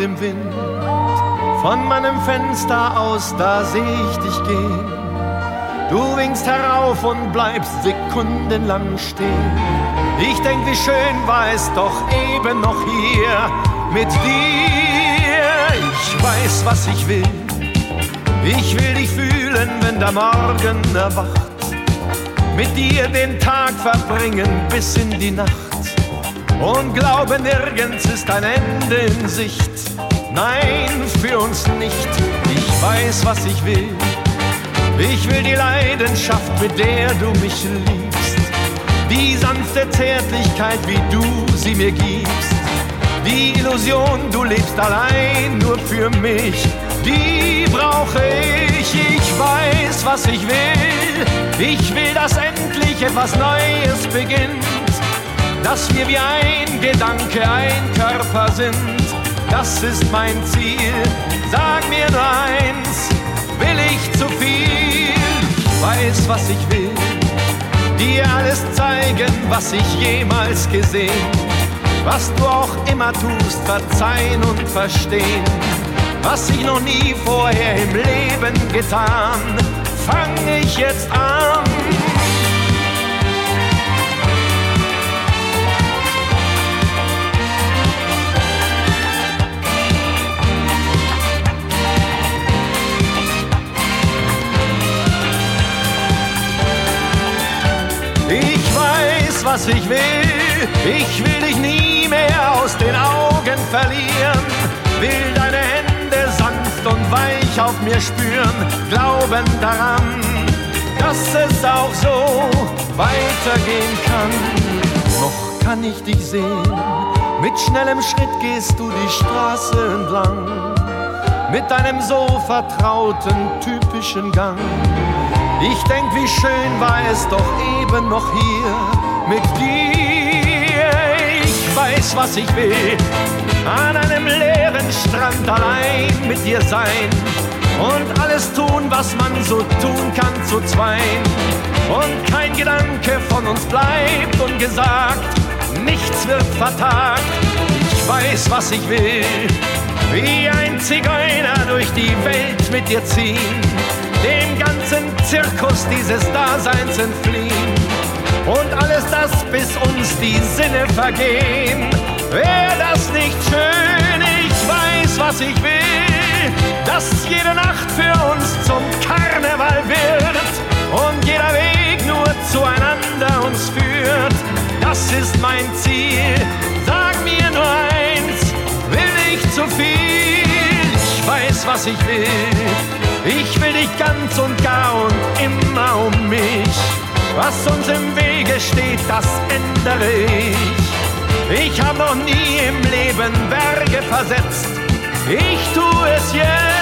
Im Wind. Von meinem Fenster aus, da seh ich dich gehen. Du winkst herauf und bleibst sekundenlang stehen. Ich denk, wie schön war es doch eben noch hier mit dir. Ich weiß, was ich will. Ich will dich fühlen, wenn der Morgen erwacht. Mit dir den Tag verbringen bis in die Nacht. Und glaube, nirgends ist ein Ende in Sicht. Nein, für uns nicht. Ich weiß, was ich will. Ich will die Leidenschaft, mit der du mich liebst. Die sanfte Zärtlichkeit, wie du sie mir gibst. Die Illusion, du lebst allein nur für mich. Die brauche ich. Ich weiß, was ich will. Ich will, dass endlich etwas Neues beginnt. Dass wir wie ein Gedanke, ein Körper sind das ist mein Ziel. Sag mir nur eins, will ich zu viel? Weiß, was ich will, dir alles zeigen, was ich jemals gesehen. Was du auch immer tust, verzeihen und verstehen. Was ich noch nie vorher im Leben getan, fang ich jetzt an was ich will. Ich will dich nie mehr aus den Augen verlieren. Will deine Hände sanft und weich auf mir spüren. Glauben daran, dass es auch so weitergehen kann. Noch kann ich dich sehen. Mit schnellem Schritt gehst du die Straße entlang. Mit deinem so vertrauten, typischen Gang. Ich denk, wie schön war es doch eben noch hier mit dir. Ich weiß, was ich will. An einem leeren Strand allein mit dir sein. Und alles tun, was man so tun kann zu zweien. Und kein Gedanke von uns bleibt ungesagt. Nichts wird vertagt. Ich weiß, was ich will. Wie ein Zigeuner durch die Welt mit dir ziehen. Dem ganzen Zirkus dieses Daseins entfliehen und alles das, bis uns die Sinne vergehen. Wäre das nicht schön? Ich weiß, was ich will, dass jede Nacht für uns zum Karneval wird und jeder Weg nur zueinander uns führt. Das ist mein Ziel. Sag mir nur eins, will ich zu viel? Ich weiß, was ich will. Ich will dich ganz und gar und immer um mich. Was uns im Wege steht, das ändere ich. Ich habe noch nie im Leben Berge versetzt. Ich tue es jetzt.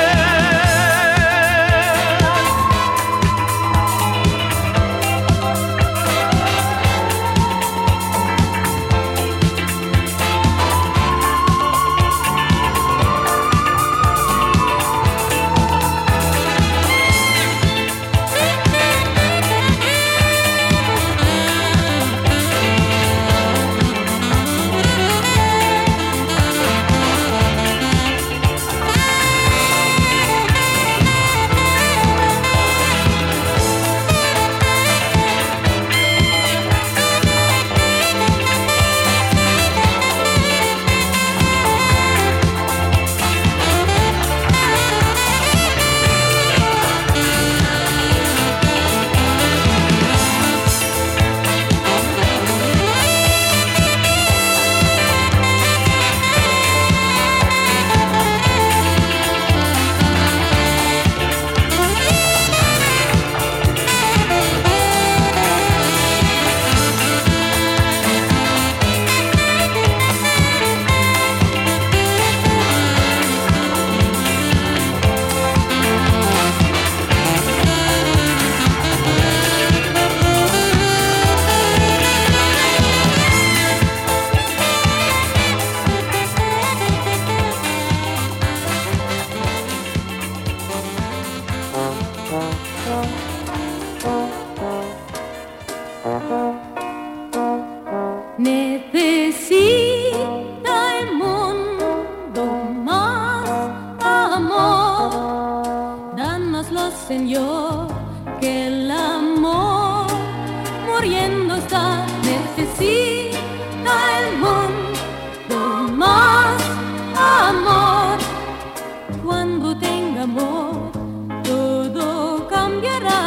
Que el amor muriendo está, necesita el mundo más amor. Cuando tenga amor, todo cambiará.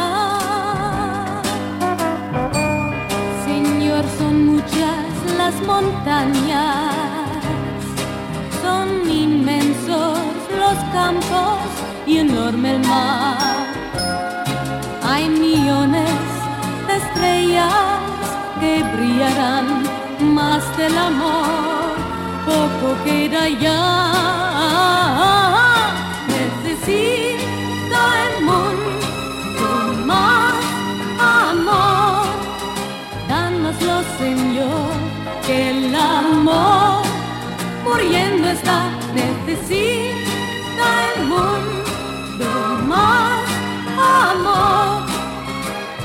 Señor, son muchas las montañas, son inmensos los campos y enorme el mar. Millones de estrellas que brillarán más del amor, poco queda ya. Necesita el mundo más amor. Dánoslo, Señor, que el amor muriendo está. Necesita el mundo más amor.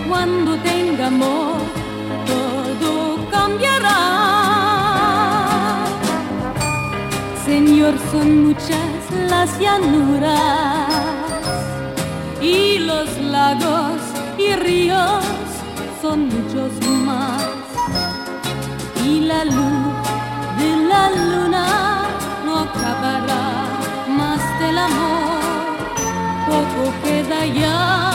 Cuando tenga amor, todo cambiará. Señor, son muchas las llanuras y los lagos y ríos son muchos más. Y la luz de la luna no acabará más del amor, poco queda ya.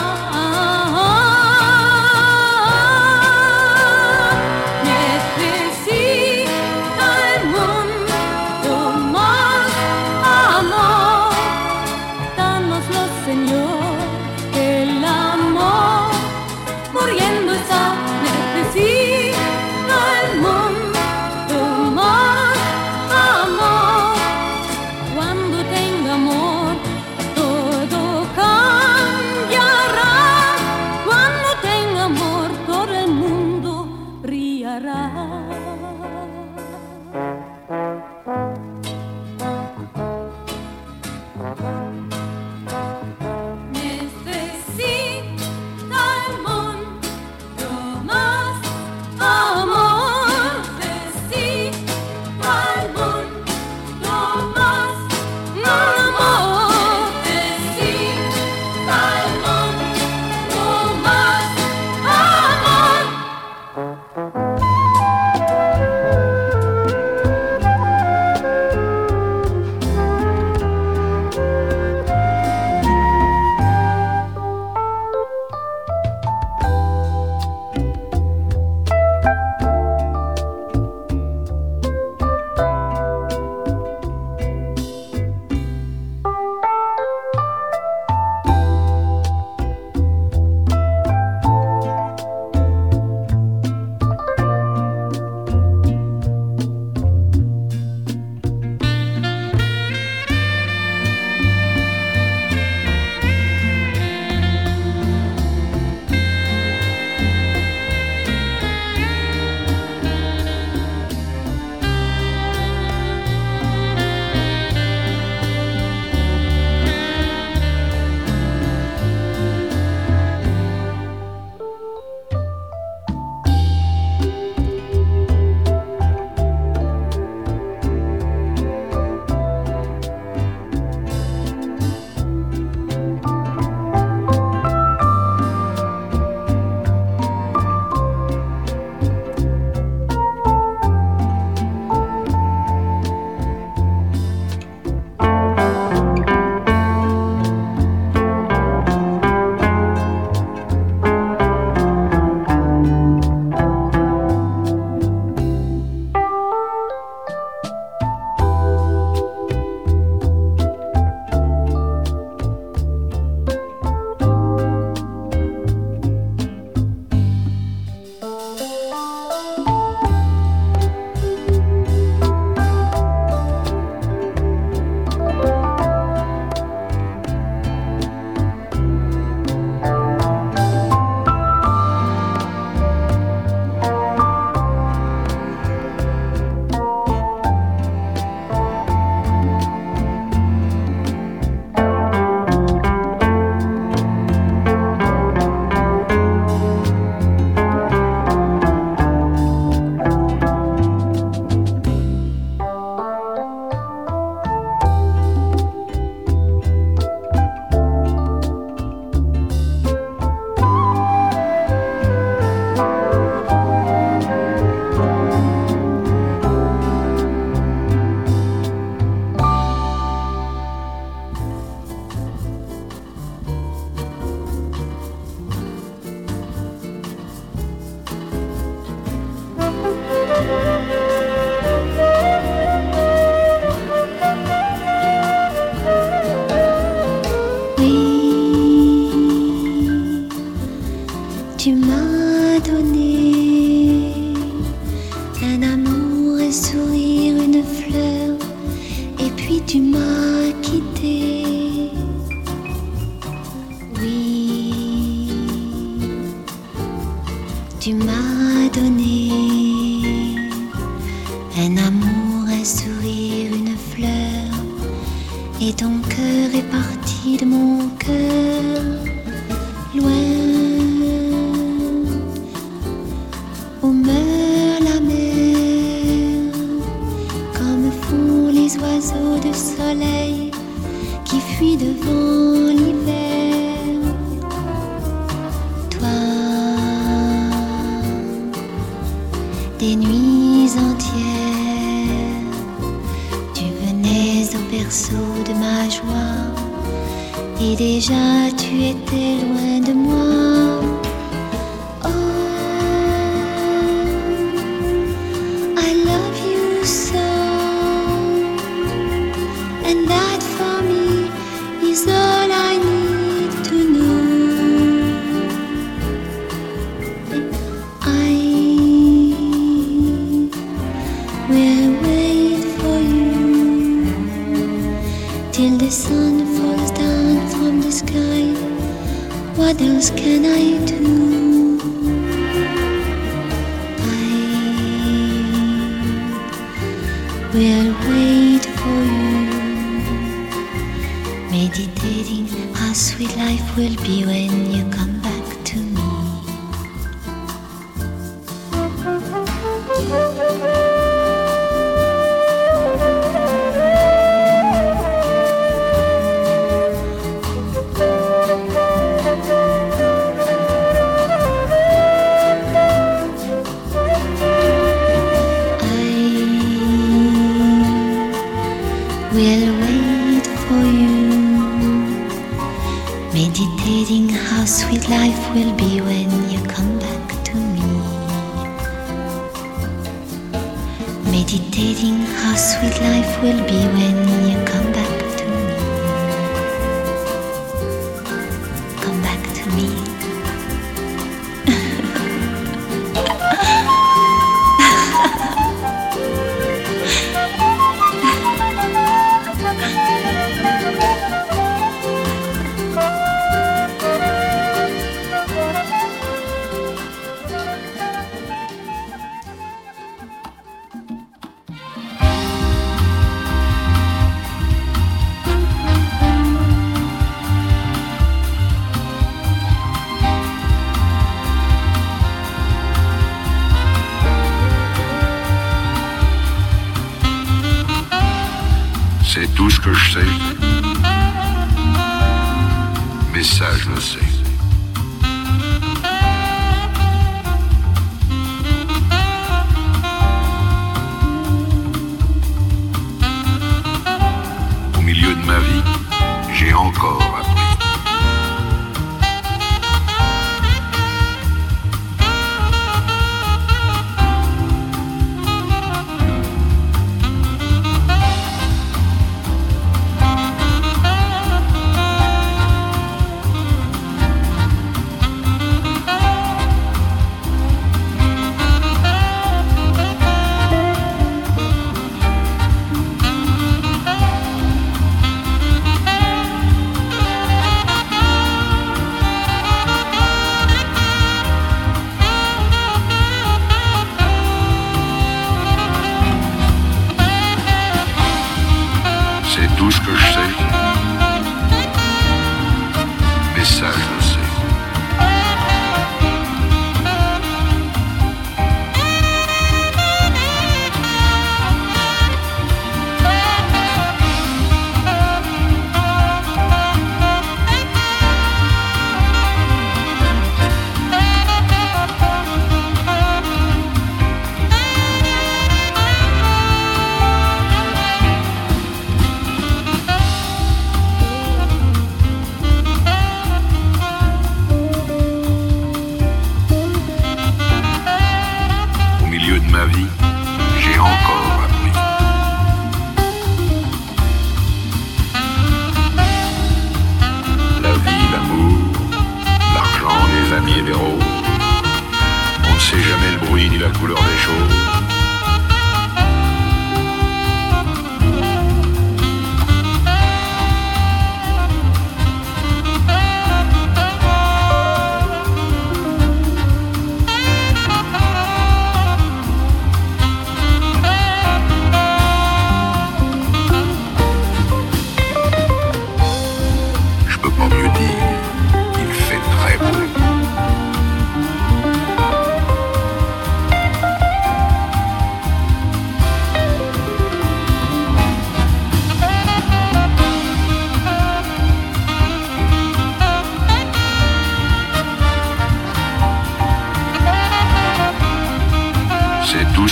寂寞。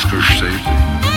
Oscar Safety.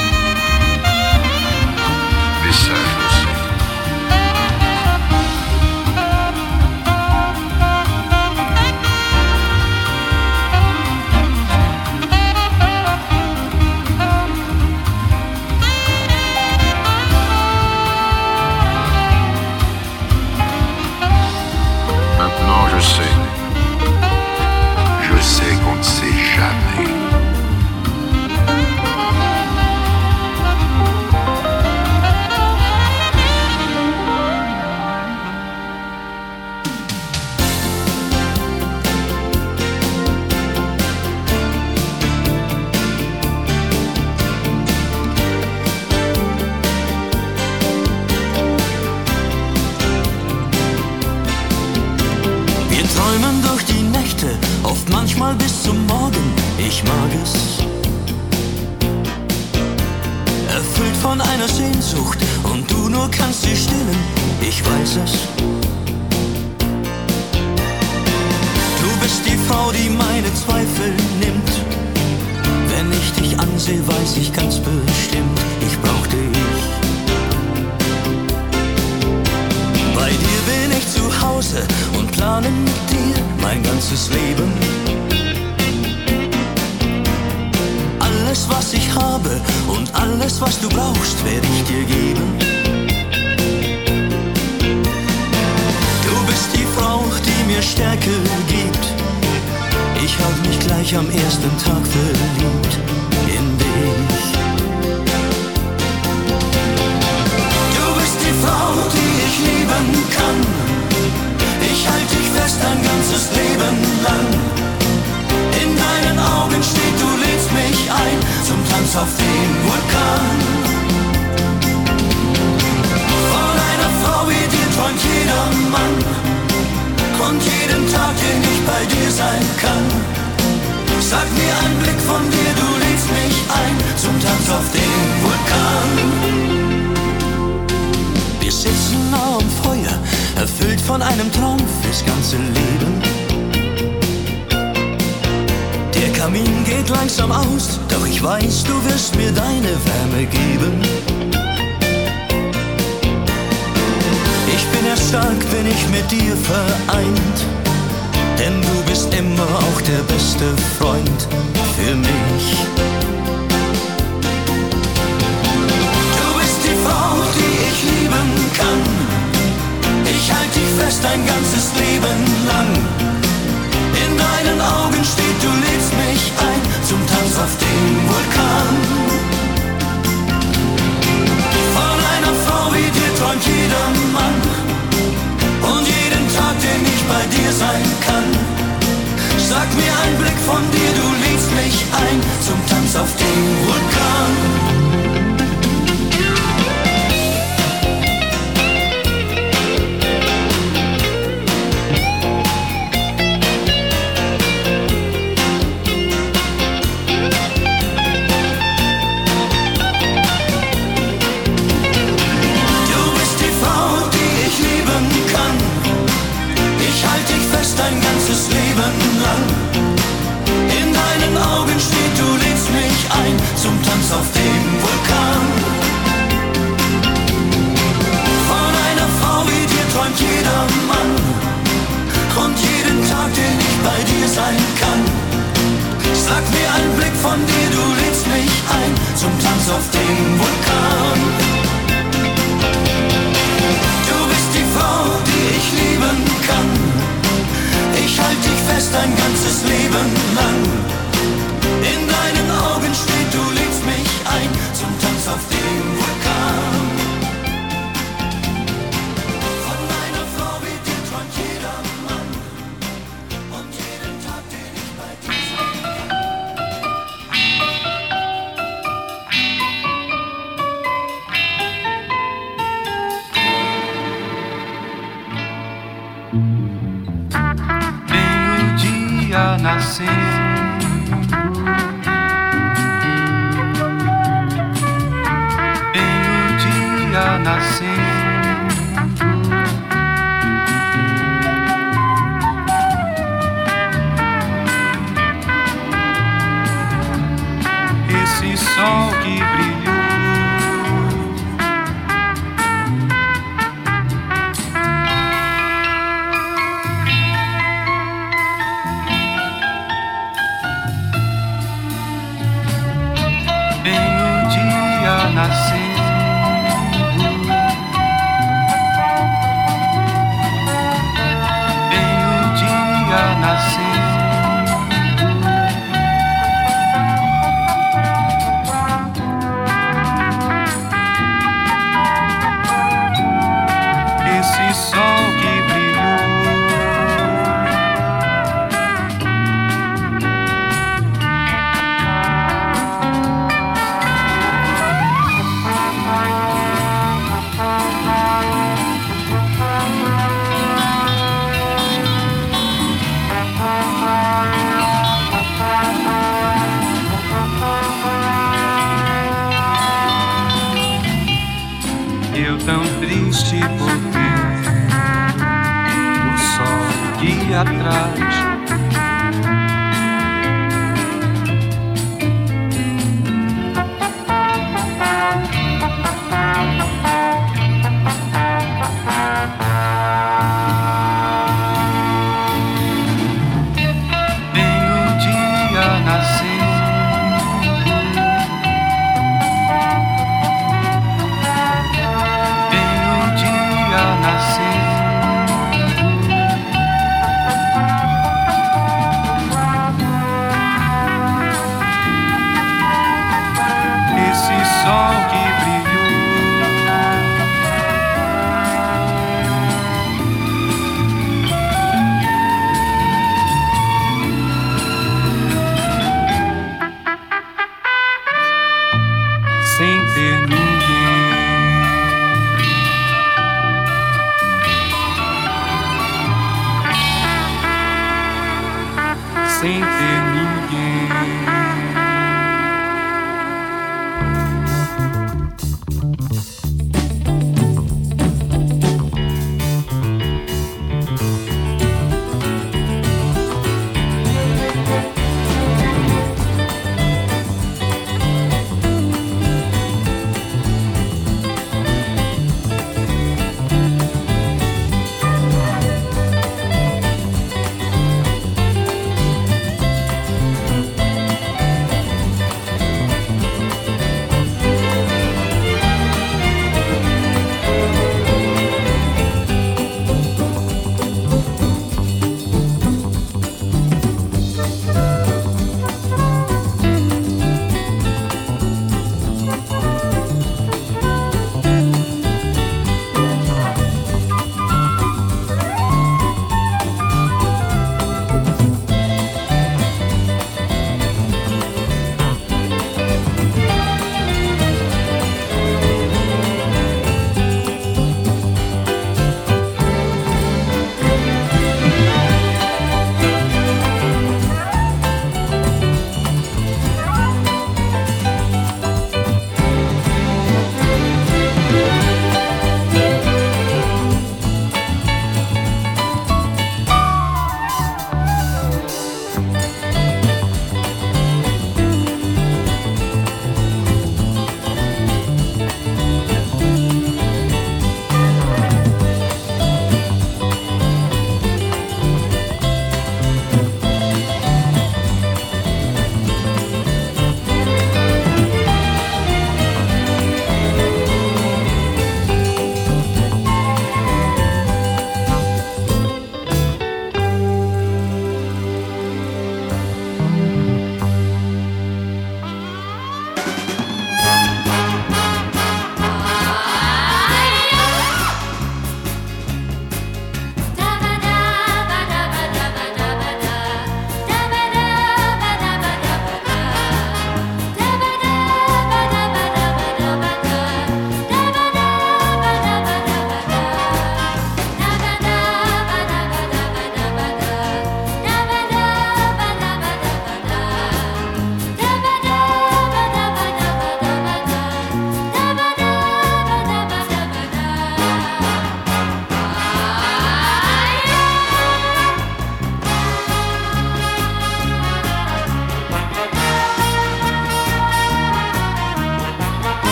langsam aus, doch ich weiß, du wirst mir deine Wärme geben. Ich bin erst stark, wenn ich mit dir vereint, denn du bist immer auch der beste Freund für mich. Du bist die Frau, die ich lieben kann. Ich halte dich fest ein ganzes Leben lang. In deinen Augen steht, du lädst mich ein zum Tanz auf dem Vulkan. Von einer Frau wie dir träumt jeder Mann und jeden Tag, den ich bei dir sein kann. Sag mir ein Blick von dir, du lädst mich ein zum Tanz auf dem Vulkan. auf dem Vulkan. Du bist die Frau, die ich lieben kann. Ich halte dich fest ein ganzes Leben lang.